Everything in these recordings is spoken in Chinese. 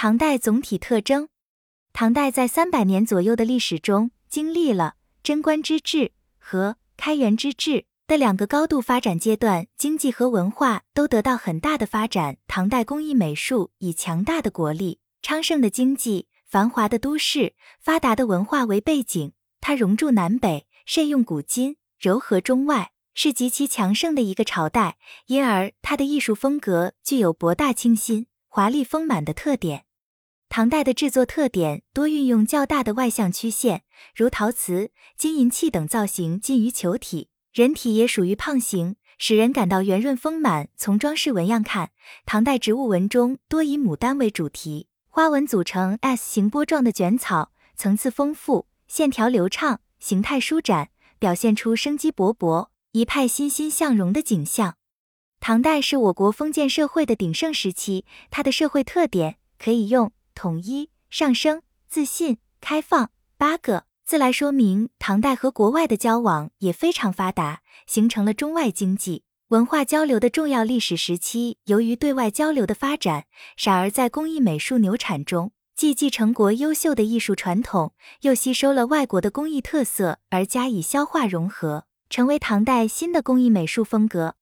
唐代总体特征：唐代在三百年左右的历史中，经历了贞观之治和开元之治的两个高度发展阶段，经济和文化都得到很大的发展。唐代工艺美术以强大的国力、昌盛的经济、繁华的都市、发达的文化为背景，它融驻南北，慎用古今，柔和中外，是极其强盛的一个朝代。因而，它的艺术风格具有博大清新、华丽丰满的特点。唐代的制作特点多运用较大的外向曲线，如陶瓷、金银器等造型近于球体，人体也属于胖形，使人感到圆润丰满。从装饰纹样看，唐代植物纹中多以牡丹为主题，花纹组成 S 形波状的卷草，层次丰富，线条流畅，形态舒展，表现出生机勃勃、一派欣欣向荣的景象。唐代是我国封建社会的鼎盛时期，它的社会特点可以用。统一、上升、自信、开放八个字来说明，唐代和国外的交往也非常发达，形成了中外经济文化交流的重要历史时期。由于对外交流的发展，傻儿在工艺美术牛产中，既继承国优秀的艺术传统，又吸收了外国的工艺特色而加以消化融合，成为唐代新的工艺美术风格。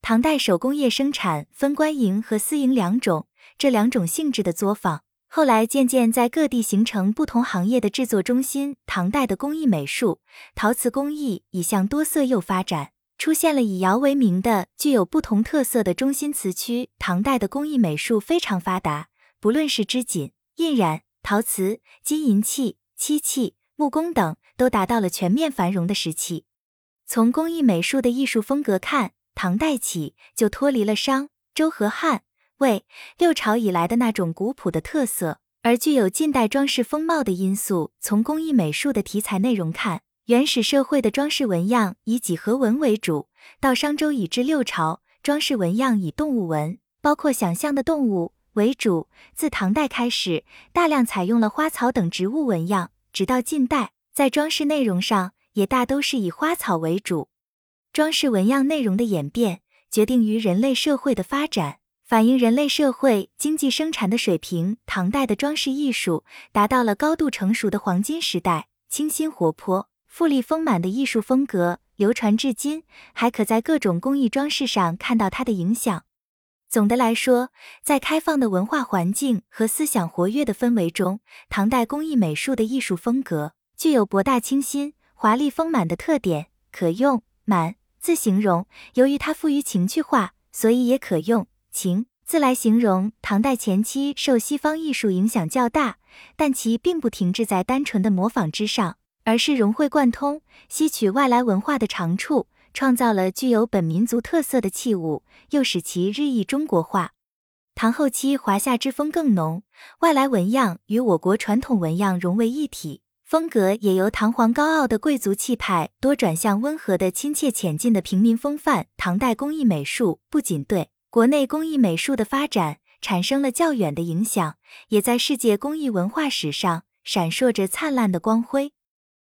唐代手工业生产分官营和私营两种，这两种性质的作坊。后来渐渐在各地形成不同行业的制作中心。唐代的工艺美术，陶瓷工艺已向多色釉发展，出现了以窑为名的具有不同特色的中心瓷区。唐代的工艺美术非常发达，不论是织锦、印染、陶瓷、金银器、漆器、木工等，都达到了全面繁荣的时期。从工艺美术的艺术风格看，唐代起就脱离了商、周和汉。魏六朝以来的那种古朴的特色，而具有近代装饰风貌的因素。从工艺美术的题材内容看，原始社会的装饰纹样以几何纹为主；到商周以至六朝，装饰纹样以动物纹，包括想象的动物为主。自唐代开始，大量采用了花草等植物纹样，直到近代，在装饰内容上也大都是以花草为主。装饰纹样内容的演变，决定于人类社会的发展。反映人类社会经济生产的水平，唐代的装饰艺术达到了高度成熟的黄金时代，清新活泼、富丽丰满的艺术风格流传至今，还可在各种工艺装饰上看到它的影响。总的来说，在开放的文化环境和思想活跃的氛围中，唐代工艺美术的艺术风格具有博大清新、华丽丰满的特点，可用“满”字形容。由于它富于情趣化，所以也可用。情字来形容唐代前期受西方艺术影响较大，但其并不停滞在单纯的模仿之上，而是融会贯通，吸取外来文化的长处，创造了具有本民族特色的器物，又使其日益中国化。唐后期华夏之风更浓，外来纹样与我国传统纹样融为一体，风格也由堂皇高傲的贵族气派多转向温和的亲切浅近的平民风范。唐代工艺美术不仅对国内工艺美术的发展产生了较远的影响，也在世界工艺文化史上闪烁着灿烂的光辉。